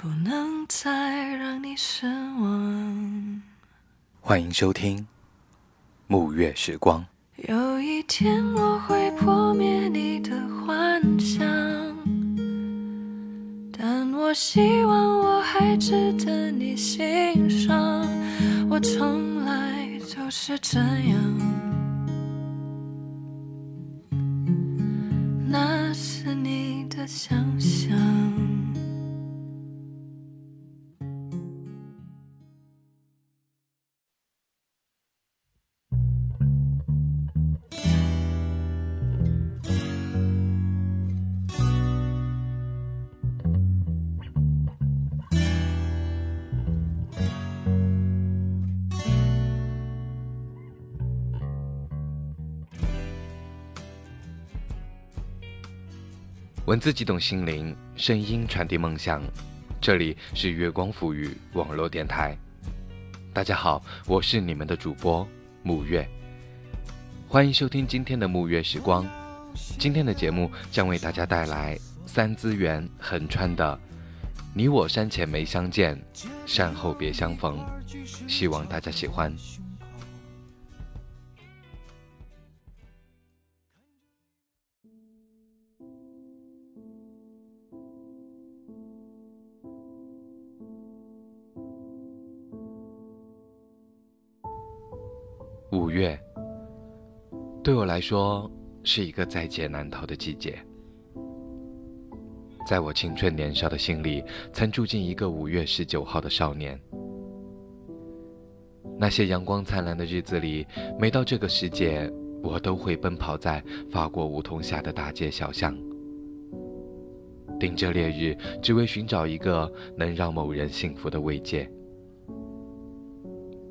不能再让你失望。欢迎收听《暮月时光》。有一天我会破灭你的幻想，但我希望我还值得你欣赏。我从来就是这样，那是你的想文字激动心灵，声音传递梦想。这里是月光抚语网络电台。大家好，我是你们的主播沐月，欢迎收听今天的沐月时光。今天的节目将为大家带来三资源横川的《你我山前没相见，山后别相逢》，希望大家喜欢。五月，对我来说是一个在劫难逃的季节。在我青春年少的心里，曾住进一个五月十九号的少年。那些阳光灿烂的日子里，每到这个时节，我都会奔跑在法国梧桐下的大街小巷，顶着烈日，只为寻找一个能让某人幸福的慰藉。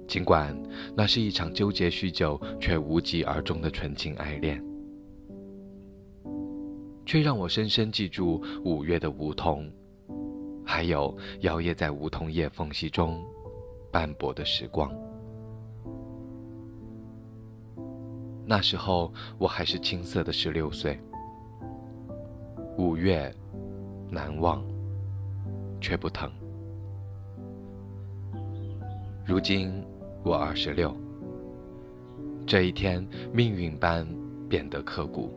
尽管那是一场纠结许久却无疾而终的纯情爱恋，却让我深深记住五月的梧桐，还有摇曳在梧桐叶缝隙中斑驳的时光。那时候我还是青涩的十六岁，五月难忘，却不疼。如今。我二十六，这一天命运般变得刻骨。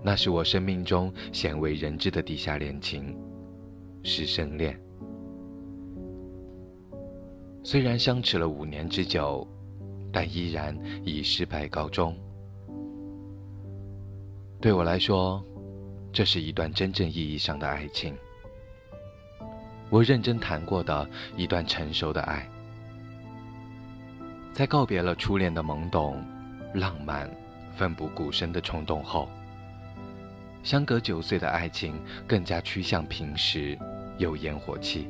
那是我生命中鲜为人知的地下恋情，师生恋。虽然相持了五年之久，但依然以失败告终。对我来说，这是一段真正意义上的爱情。我认真谈过的一段成熟的爱，在告别了初恋的懵懂、浪漫、奋不顾身的冲动后，相隔九岁的爱情更加趋向平实有烟火气。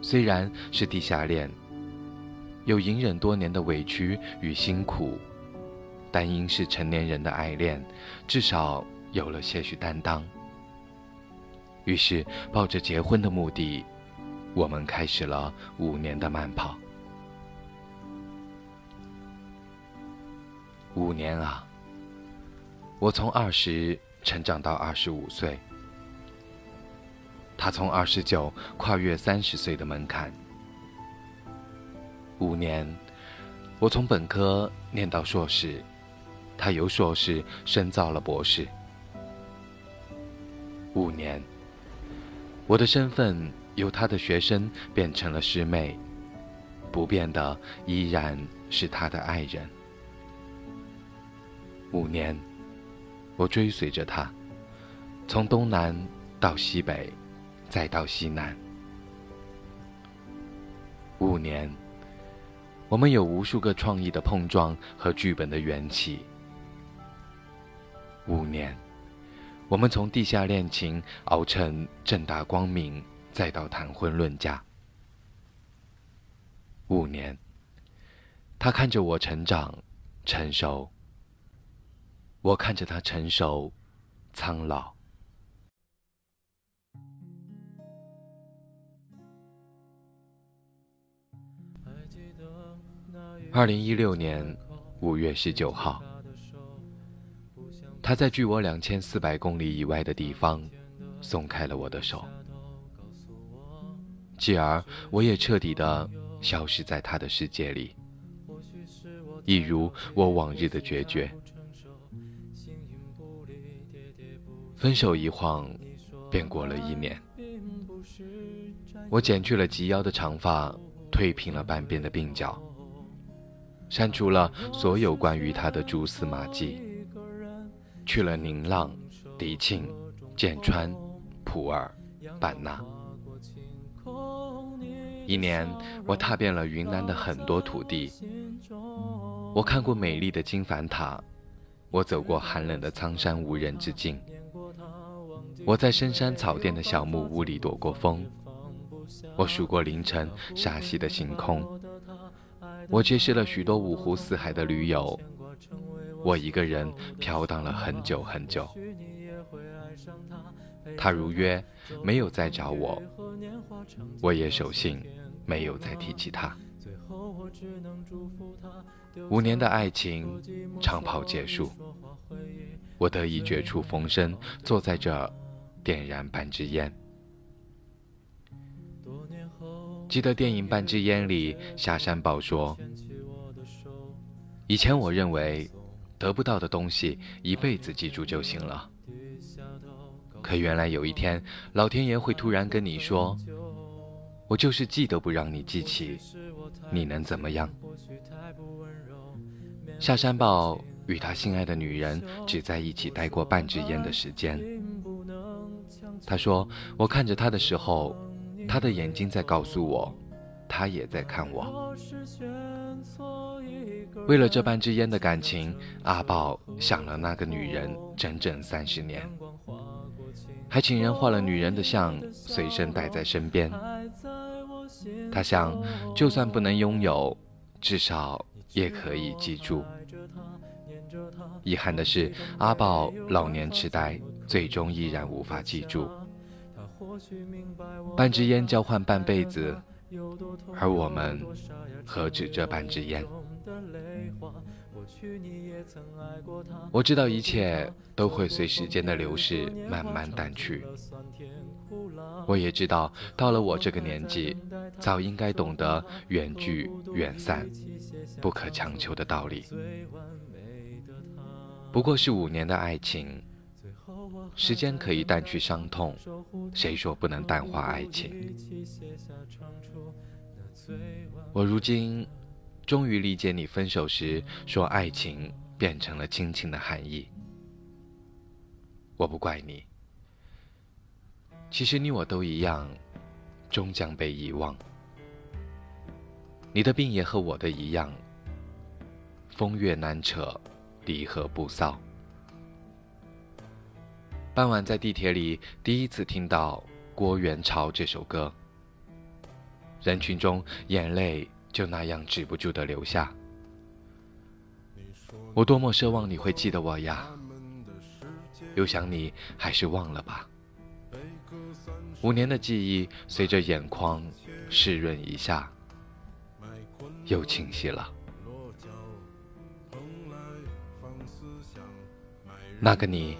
虽然是地下恋，有隐忍多年的委屈与辛苦，但因是成年人的爱恋，至少有了些许担当。于是，抱着结婚的目的，我们开始了五年的慢跑。五年啊，我从二十成长到二十五岁，他从二十九跨越三十岁的门槛。五年，我从本科念到硕士，他由硕士深造了博士。五年。我的身份由他的学生变成了师妹，不变的依然是他的爱人。五年，我追随着他，从东南到西北，再到西南。五年，我们有无数个创意的碰撞和剧本的缘起。五年，我们从地下恋情熬成正大光明，再到谈婚论嫁。五年，他看着我成长、成熟，我看着他成熟、苍老。二零一六年五月十九号。他在距我两千四百公里以外的地方，松开了我的手，继而我也彻底的消失在他的世界里，一如我往日的决绝。分手一晃，便过了一年。我剪去了及腰的长发，褪平了半边的鬓角，删除了所有关于他的蛛丝马迹。去了宁浪、迪庆、剑川、普洱、版纳。一年，我踏遍了云南的很多土地。我看过美丽的金凡塔，我走过寒冷的苍山无人之境。我在深山草甸的小木屋里躲过风。我数过凌晨沙溪的星空。我结识了许多五湖四海的驴友。我一个人飘荡了很久很久，他如约没有再找我，我也守信没有再提起他。五年的爱情长跑结束，我得以绝处逢生，坐在这点燃半支烟。记得电影《半支烟》里下山宝说：“以前我认为。”得不到的东西，一辈子记住就行了。可原来有一天，老天爷会突然跟你说：“我就是记都不让你记起，你能怎么样？”下山豹与他心爱的女人只在一起待过半支烟的时间。他说：“我看着他的时候，他的眼睛在告诉我，他也在看我。”为了这半支烟的感情，阿宝想了那个女人整整三十年，还请人画了女人的像，随身带在身边。他想，就算不能拥有，至少也可以记住。遗憾的是，阿宝老年痴呆，最终依然无法记住。半支烟交换半辈子，而我们何止这半支烟？我知道一切都会随时间的流逝慢慢淡去。我也知道，到了我这个年纪，早应该懂得远聚远散，不可强求的道理。不过是五年的爱情，时间可以淡去伤痛，谁说不能淡化爱情？我如今。终于理解你分手时说爱情变成了亲情的含义。我不怪你，其实你我都一样，终将被遗忘。你的病也和我的一样，风月难扯，离合不骚。傍晚在地铁里第一次听到郭元潮这首歌，人群中眼泪。就那样止不住的流下。我多么奢望你会记得我呀，又想你还是忘了吧。五年的记忆随着眼眶湿润一下，又清晰了。那个你，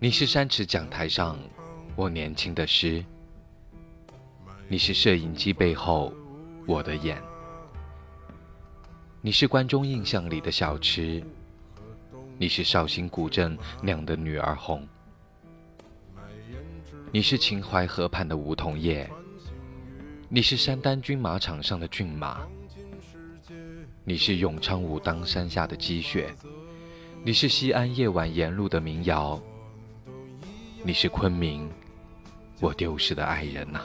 你是山池讲台上我年轻的诗，你是摄影机背后。我的眼，你是关中印象里的小吃，你是绍兴古镇酿的女儿红，你是秦淮河畔的梧桐叶，你是山丹军马场上的骏马，你是永昌武当山下的积雪，你是西安夜晚沿路的民谣，你是昆明我丢失的爱人呐。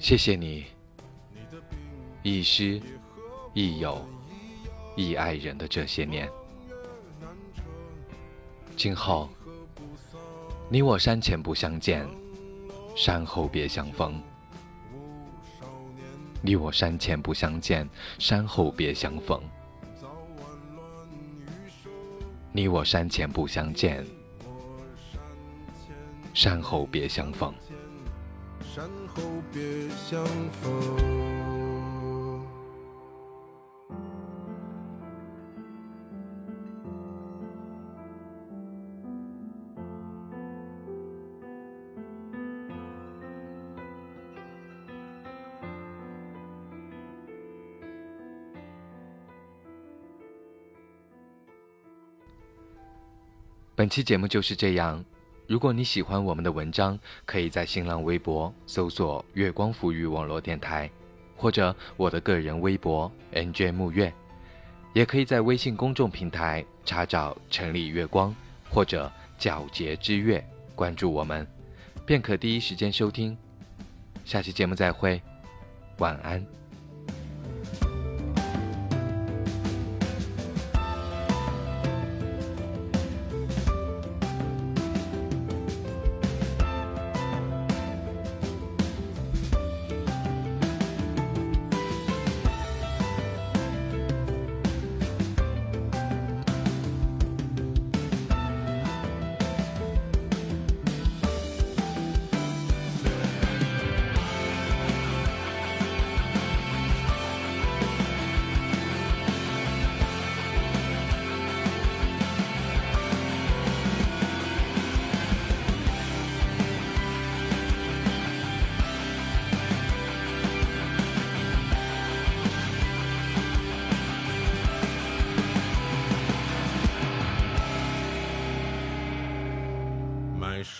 谢谢你，亦师亦友亦爱人的这些年。今后，你我山前不相见，山后别相逢。你我山前不相见，山后别相逢。你我山前不相见，山后别相逢。山后别相逢。本期节目就是这样。如果你喜欢我们的文章，可以在新浪微博搜索“月光抚育网络电台”，或者我的个人微博 “nj 木月”，也可以在微信公众平台查找“城里月光”或者“皎洁之月”，关注我们，便可第一时间收听。下期节目再会，晚安。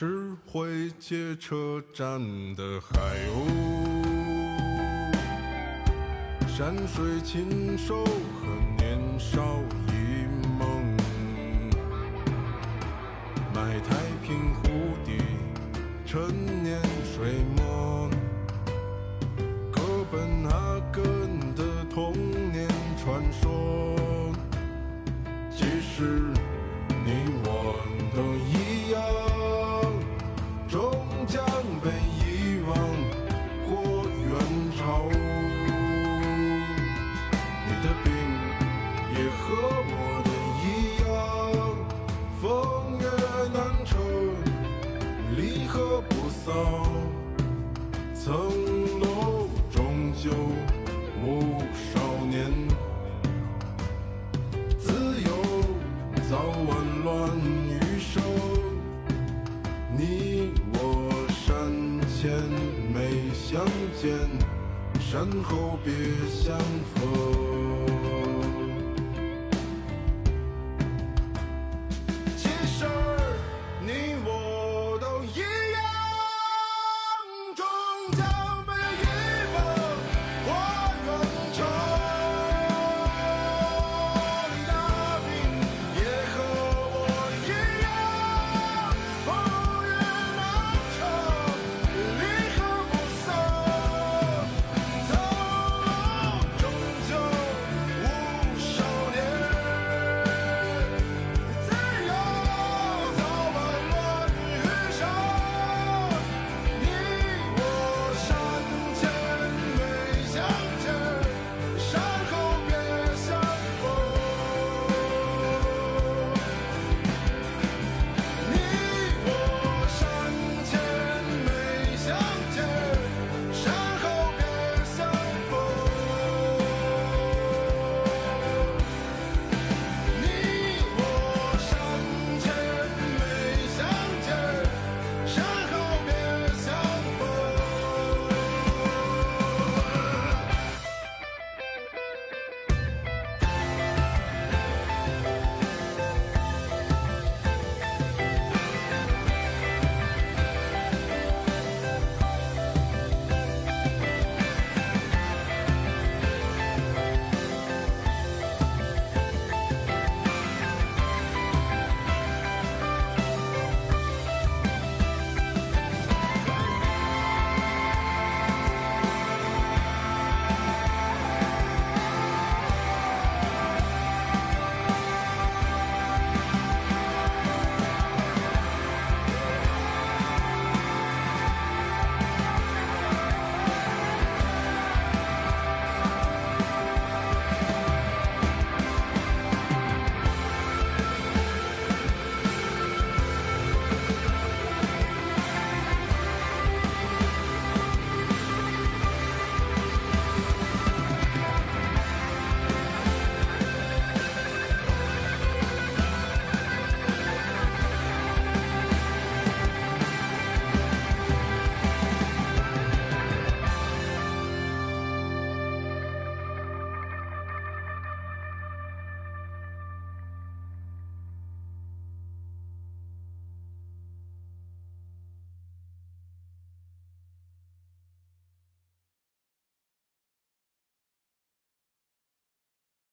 是会街车站的海鸥，山水禽兽和年少一梦，买太平湖底陈年水墨，哥本哈根的童年传说，其实层楼终究无少年，自由早晚乱余生。你我山前没相见，山后别相逢。